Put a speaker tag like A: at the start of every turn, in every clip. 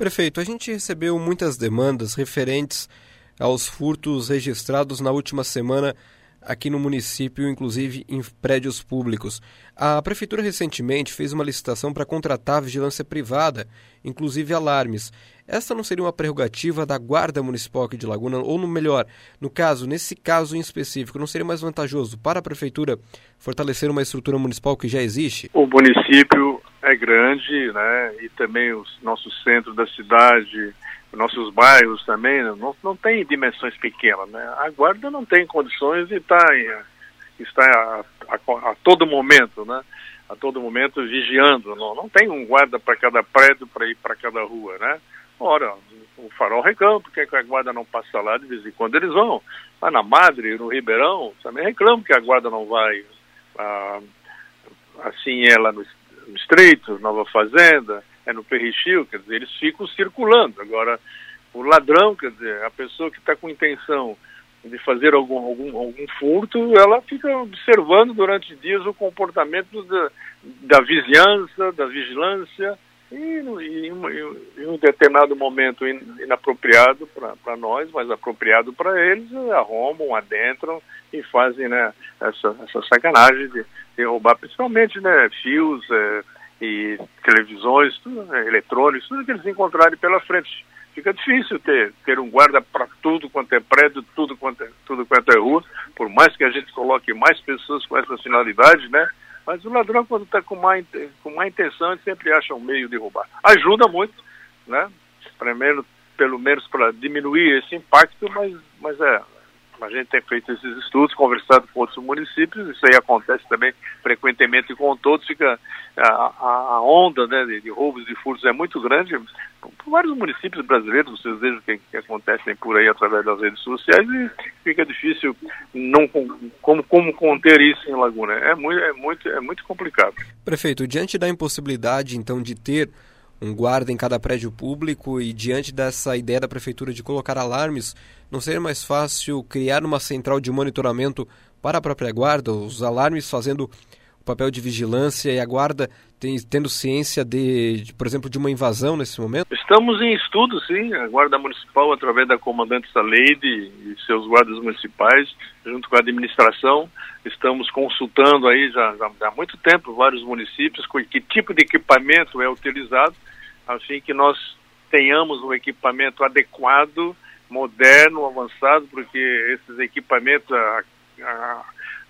A: Prefeito, a gente recebeu muitas demandas referentes aos furtos registrados na última semana aqui no município, inclusive em prédios públicos. A prefeitura recentemente fez uma licitação para contratar vigilância privada, inclusive alarmes. Essa não seria uma prerrogativa da Guarda Municipal aqui de Laguna, ou no melhor, no caso, nesse caso em específico, não seria mais vantajoso para a prefeitura fortalecer uma estrutura municipal que já existe?
B: O município é grande, né? E também o nosso centro da cidade nossos bairros também não, não tem dimensões pequenas, né? A guarda não tem condições de estar, estar a, a, a, todo momento, né? A todo momento vigiando. Não, não tem um guarda para cada prédio para ir para cada rua, né? Ora, o farol reclama porque a guarda não passa lá de vez em quando eles vão. Lá na Madre, no Ribeirão, também reclamam que a guarda não vai. Ah, assim é lá no, no Estreito, Nova Fazenda é no Perrichil, quer dizer, eles ficam circulando. Agora, o ladrão, quer dizer, a pessoa que está com intenção de fazer algum, algum, algum furto, ela fica observando durante dias o comportamento da, da vizinhança, da vigilância, e, em um determinado momento inapropriado para nós, mas apropriado para eles, arrombam, adentram e fazem né, essa, essa sacanagem de, de roubar principalmente né, fios, é, e televisões, tudo, né, eletrônicos, tudo que eles encontrarem pela frente. Fica difícil ter, ter um guarda para tudo quanto é prédio, tudo quanto é, tudo quanto é rua, por mais que a gente coloque mais pessoas com essa finalidade, né? Mas o ladrão, quando está com má, com má intenção, ele sempre acha um meio de roubar. Ajuda muito, né? Primeiro, pelo menos para diminuir esse impacto, mas, mas é, a gente tem feito esses estudos, conversado com outros municípios, isso aí acontece também frequentemente com todos, fica a, a onda né, de, de, roubos e furtos é muito grande. Por vários municípios brasileiros, vocês vejam que, que acontecem por aí através das redes sociais e fica difícil não como, como conter isso em Laguna. É muito, é muito, é muito complicado.
A: Prefeito, diante da impossibilidade então de ter um guarda em cada prédio público e diante dessa ideia da prefeitura de colocar alarmes, não seria mais fácil criar uma central de monitoramento para a própria guarda, os alarmes fazendo papel de vigilância e a guarda tem, tendo ciência de, de, por exemplo, de uma invasão nesse momento?
B: Estamos em estudo, sim. A Guarda Municipal, através da comandante Saleide e seus guardas municipais, junto com a administração, estamos consultando aí já, já há muito tempo vários municípios com que tipo de equipamento é utilizado assim que nós tenhamos um equipamento adequado, moderno, avançado, porque esses equipamentos, a, a,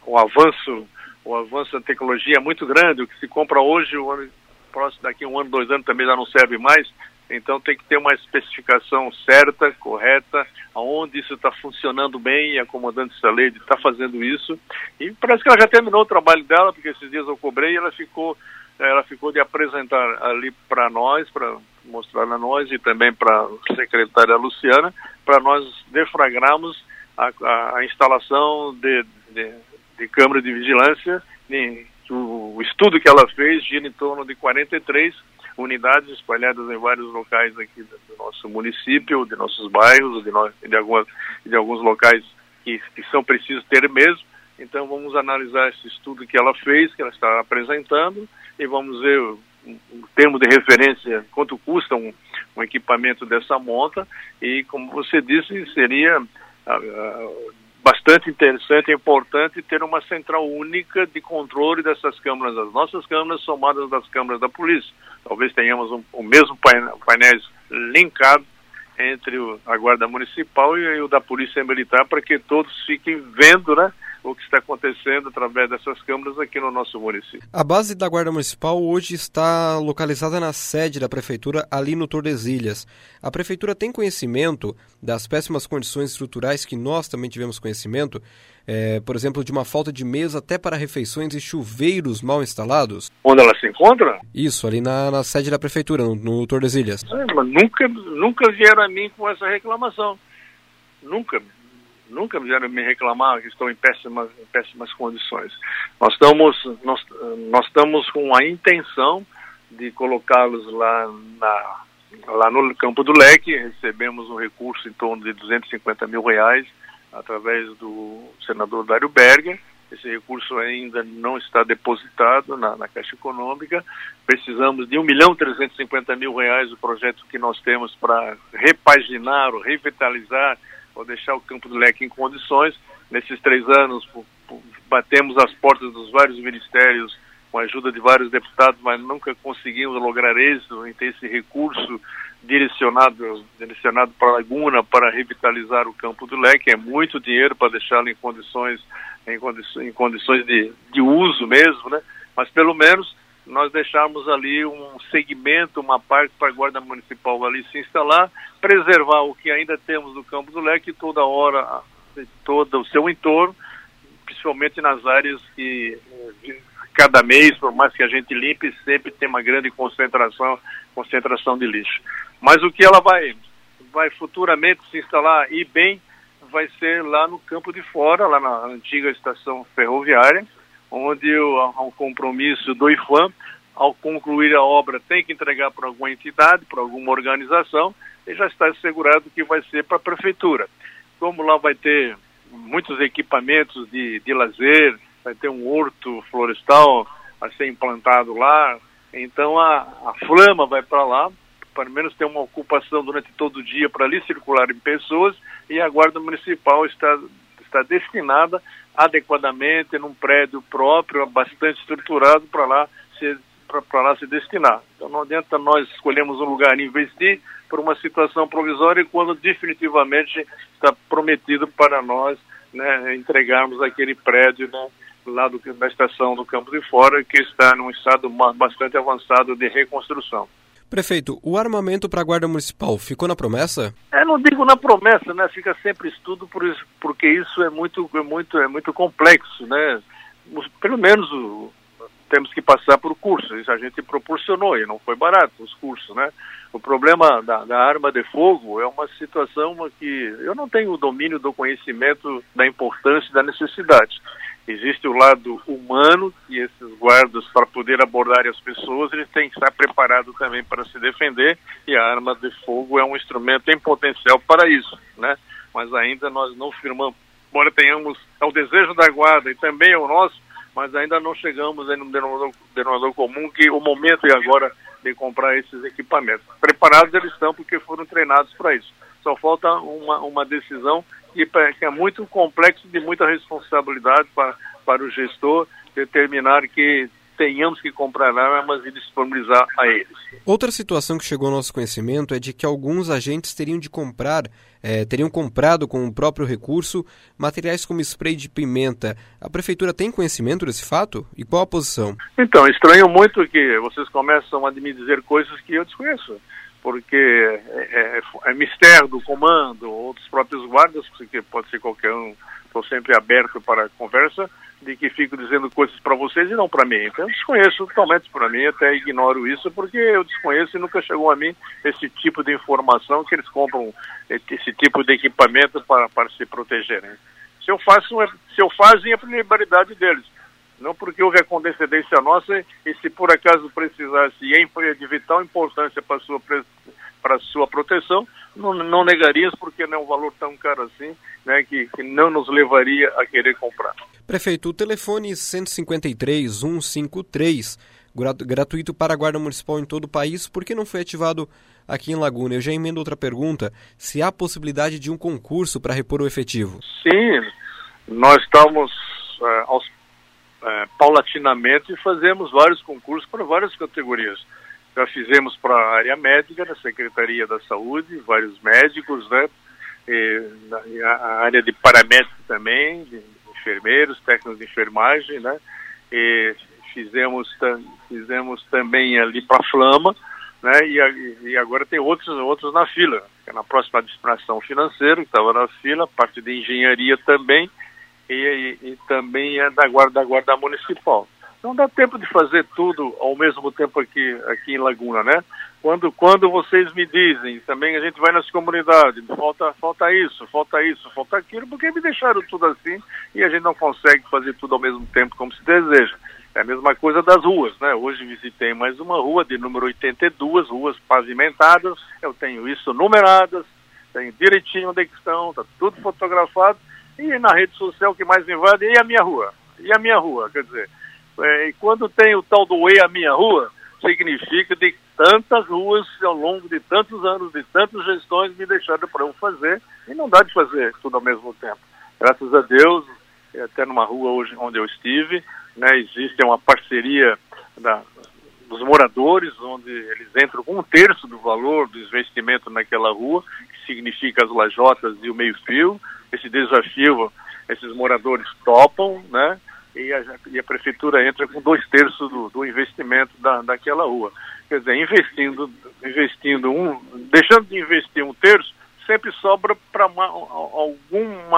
B: o avanço, o avanço da tecnologia é muito grande. O que se compra hoje, o ano próximo, daqui um ano, dois anos também já não serve mais. Então tem que ter uma especificação certa, correta, aonde isso está funcionando bem e a comandante Salede está fazendo isso. E parece que ela já terminou o trabalho dela, porque esses dias eu cobrei e ela ficou ela ficou de apresentar ali para nós, para mostrar a nós e também para a secretária Luciana, para nós deflagrarmos a, a, a instalação de, de, de, câmara de vigilância. E, o, estudo que ela fez gira em torno de 43 unidades espalhadas em vários locais aqui do, nosso município, de nossos bairros, de, no, de, algumas, de alguns locais que, que são precisos ter mesmo. Então vamos analisar esse estudo que ela fez, que ela está apresentando, e vamos ver o, o termo de referência, quanto custa um, um, equipamento dessa monta, e como você disse, seria bastante interessante e importante ter uma central única de controle dessas câmaras, as nossas câmaras somadas das câmaras da polícia. Talvez tenhamos um, o mesmo painéis linkado entre o, a Guarda Municipal e, e o da Polícia Militar para que todos fiquem vendo, né? O que está acontecendo através dessas câmaras aqui no nosso município.
A: A base da Guarda Municipal hoje está localizada na sede da Prefeitura, ali no Tordesilhas. A Prefeitura tem conhecimento das péssimas condições estruturais que nós também tivemos conhecimento, é, por exemplo, de uma falta de mesa até para refeições e chuveiros mal instalados?
B: Onde ela se encontra?
A: Isso, ali na, na sede da Prefeitura, no, no Tordesilhas.
B: É, mas nunca, nunca vieram a mim com essa reclamação. Nunca nunca vieram me reclamar que estão em péssimas, em péssimas condições. Nós estamos, nós, nós estamos com a intenção de colocá-los lá, na, lá no Campo do Leque, recebemos um recurso em torno de 250 mil reais através do senador Dário Berger esse recurso ainda não está depositado na, na Caixa Econômica. Precisamos de 1 milhão 350 mil reais o projeto que nós temos para repaginar, ou revitalizar, ou deixar o Campo do Leque em condições. Nesses três anos, batemos as portas dos vários ministérios com a ajuda de vários deputados, mas nunca conseguimos lograr êxito em ter esse recurso direcionado, direcionado para a Laguna para revitalizar o Campo do Leque. É muito dinheiro para deixá-lo em condições em, em condições de, de uso mesmo, né? Mas pelo menos nós deixarmos ali um segmento, uma parte para a Guarda Municipal ali se instalar, preservar o que ainda temos do Campo do Leque toda hora, todo o seu entorno, principalmente nas áreas que cada mês, por mais que a gente limpe, sempre tem uma grande concentração, concentração de lixo. Mas o que ela vai, vai futuramente se instalar e bem vai ser lá no campo de fora, lá na antiga estação ferroviária, onde há um compromisso do IFAM, ao concluir a obra, tem que entregar para alguma entidade, para alguma organização, e já está assegurado que vai ser para a prefeitura. Como lá vai ter muitos equipamentos de, de lazer, vai ter um horto florestal a ser implantado lá, então a, a Flama vai para lá, pelo menos ter uma ocupação durante todo o dia para ali circularem pessoas e a Guarda Municipal está, está destinada adequadamente num prédio próprio, bastante estruturado para lá se para lá se destinar. Então não adianta nós escolhermos um lugar e investir por uma situação provisória quando definitivamente está prometido para nós né, entregarmos aquele prédio né, lá do, da estação do Campo de Fora que está num estado bastante avançado de reconstrução.
A: Prefeito, o armamento para a Guarda Municipal ficou na promessa?
B: É, não digo na promessa, né? Fica sempre estudo por isso, porque isso é muito, é muito, é muito complexo, né? Pelo menos o, temos que passar por curso. Isso a gente proporcionou e não foi barato os cursos, né? O problema da, da, arma de fogo é uma situação que eu não tenho o domínio do conhecimento da importância e da necessidade. Existe o lado humano e esses guardas, para poder abordar as pessoas, eles têm que estar preparados também para se defender e a arma de fogo é um instrumento em potencial para isso, né? Mas ainda nós não firmamos, embora tenhamos, é o desejo da guarda e também é o nosso, mas ainda não chegamos em um denominador, denominador comum que o momento é agora de comprar esses equipamentos. Preparados eles estão porque foram treinados para isso. Só falta uma, uma decisão que, que é muito complexo de muita responsabilidade para, para o gestor determinar que tenhamos que comprar armas e disponibilizar a eles.
A: Outra situação que chegou ao nosso conhecimento é de que alguns agentes teriam de comprar, é, teriam comprado com o próprio recurso materiais como spray de pimenta. A prefeitura tem conhecimento desse fato? E qual a posição?
B: Então, estranho muito que vocês começam a me dizer coisas que eu desconheço porque é, é, é, mistério do comando ou dos próprios guardas, porque pode ser qualquer um, estou sempre aberto para conversa, de que fico dizendo coisas para vocês e não para mim. Então eu desconheço totalmente para mim, até ignoro isso, porque eu desconheço e nunca chegou a mim esse tipo de informação que eles compram esse tipo de equipamento para, para se protegerem. Se eu faço, é, se eu fazem, é a liberdade deles não porque houve a condescendência nossa e se por acaso precisasse e é de vital importância para sua, para sua proteção, não, não negarias porque não é um valor tão caro assim, né, que, que não nos levaria a querer comprar.
A: Prefeito, o telefone 153 153, gratuito para a Guarda Municipal em todo o país, por que não foi ativado aqui em Laguna? Eu já emendo outra pergunta, se há possibilidade de um concurso para repor o efetivo?
B: Sim, nós estamos uh, aos é, paulatinamente fazemos vários concursos para várias categorias. Já fizemos para a área médica, na Secretaria da Saúde, vários médicos, né? E, na, a área de paramédico também, de enfermeiros, técnicos de enfermagem, né? E fizemos, fizemos também ali para a Flama, né? E, e, agora tem outros, outros na fila, é na próxima administração financeira, que estava na fila, parte de engenharia também, e, e, também é da guarda, da guarda municipal. Não dá tempo de fazer tudo ao mesmo tempo aqui, aqui em Laguna, né? Quando, quando vocês me dizem, também a gente vai nas comunidades, falta, falta isso, falta isso, falta aquilo, porque me deixaram tudo assim e a gente não consegue fazer tudo ao mesmo tempo como se deseja. É a mesma coisa das ruas, né? Hoje visitei mais uma rua de número 82, ruas pavimentadas, eu tenho isso numeradas, tenho direitinho onde é estão, está tudo fotografado, e na rede social que mais me invade, e a minha rua? E a minha rua? Quer dizer, é, e quando tem o tal do E a minha rua, significa de tantas ruas ao longo de tantos anos, de tantas gestões me deixaram para eu fazer e não dá de fazer tudo ao mesmo tempo. Graças a Deus, até numa rua hoje onde eu estive, né, existe uma parceria da, dos moradores, onde eles entram com um terço do valor do investimento naquela rua, que significa as lajotas e o meio-fio. Esse desafio, esses moradores topam, né? E a, e a prefeitura entra com dois terços do, do investimento da, daquela rua. Quer dizer, investindo, investindo um, deixando de investir um terço, sempre sobra para alguma, algum,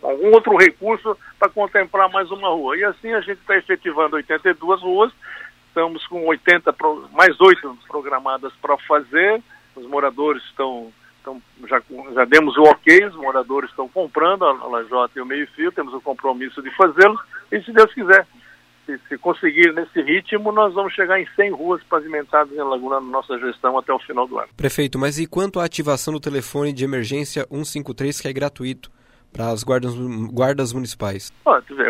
B: algum outro recurso para contemplar mais uma rua. E assim a gente está efetivando 82 ruas, estamos com 80, mais oito programadas para fazer, os moradores estão, estão já, já demos o ok, os moradores estão comprando a, a Lajota e o meio-fio, temos o compromisso de fazê-los, e se Deus quiser, se, se, conseguir nesse ritmo, nós vamos chegar em 100 ruas pavimentadas em Laguna na nossa gestão até o final do ano.
A: Prefeito, mas e quanto à ativação do telefone de emergência 153, que é gratuito? Para as guardas, guardas municipais?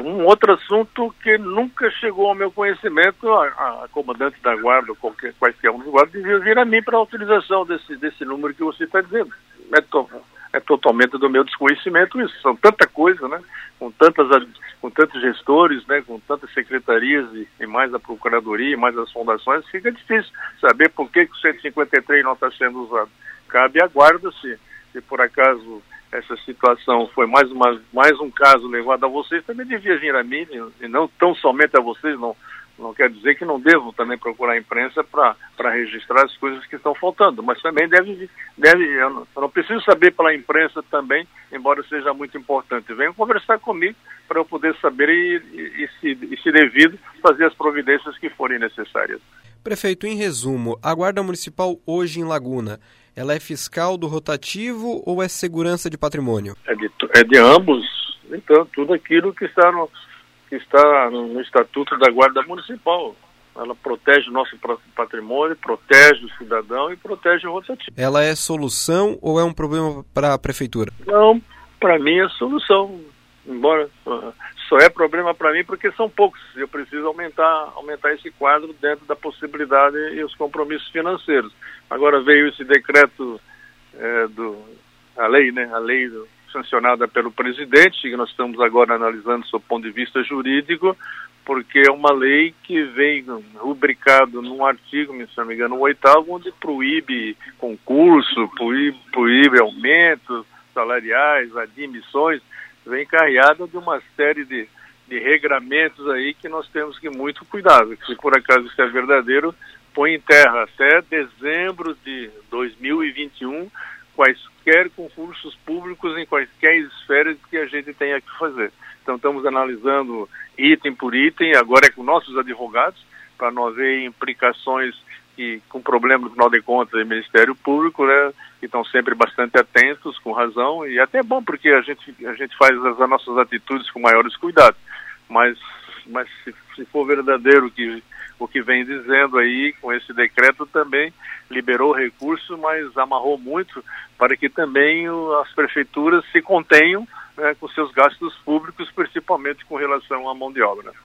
B: um outro assunto que nunca chegou ao meu conhecimento, a, a comandante da guarda, ou qualquer, quaisquer um dos guardas, devia vir a mim para a utilização desse, desse número que você está dizendo. É, to, é, totalmente do meu desconhecimento isso. São tanta coisa, né? Com, tantas, com tantos gestores, né? com tantas secretarias e, e mais a procuradoria e mais as fundações, fica difícil saber por que, que o 153 não está sendo usado. Cabe à guarda se, se por acaso essa situação foi mais, uma, mais um caso levado a vocês, também devia vir a mim, e não tão somente a vocês, não, não quer dizer que não devo também procurar a imprensa para registrar as coisas que estão faltando, mas também deve, deve eu não, eu não preciso saber pela imprensa também, embora seja muito importante. Venham conversar comigo para eu poder saber e, e, e, se, e, se devido, fazer as providências que forem necessárias.
A: Prefeito, em resumo, a Guarda Municipal hoje em Laguna ela é fiscal do rotativo ou é segurança de patrimônio?
B: É de, é de ambos. Então, tudo aquilo que está, no, que está no Estatuto da Guarda Municipal. Ela protege o nosso patrimônio, protege o cidadão e protege o rotativo.
A: Ela é solução ou é um problema para a prefeitura?
B: Não, para mim é solução. Embora uh, só é problema para mim porque são poucos. Eu preciso aumentar, aumentar esse quadro dentro da possibilidade e os compromissos financeiros. Agora veio esse decreto é, do a lei, né, a lei do, sancionada pelo presidente, que nós estamos agora analisando do ponto de vista jurídico, porque é uma lei que vem rubricado num artigo, se não me engano, o oitavo, onde proíbe concurso, proíbe, proíbe aumentos salariais, admissões, vem carregada de uma série de, de regramentos aí que nós temos que muito cuidado. Se por acaso isso é verdadeiro, põe em terra até dezembro de 2021 quaisquer concursos públicos em quaisquer esferas que a gente tenha que fazer. Então estamos analisando item por item, agora é com nossos advogados, para nós ver implicações que, com problemas, no final de contas, do Ministério Público, né, que estão sempre bastante atentos, com razão, e até é bom porque a gente, a gente faz as, as nossas atitudes com maiores cuidados. Mas, mas se, se for verdadeiro que o que vem dizendo aí com esse decreto também liberou recurso, mas amarrou muito para que também as prefeituras se contenham né, com seus gastos públicos, principalmente com relação à mão de obra.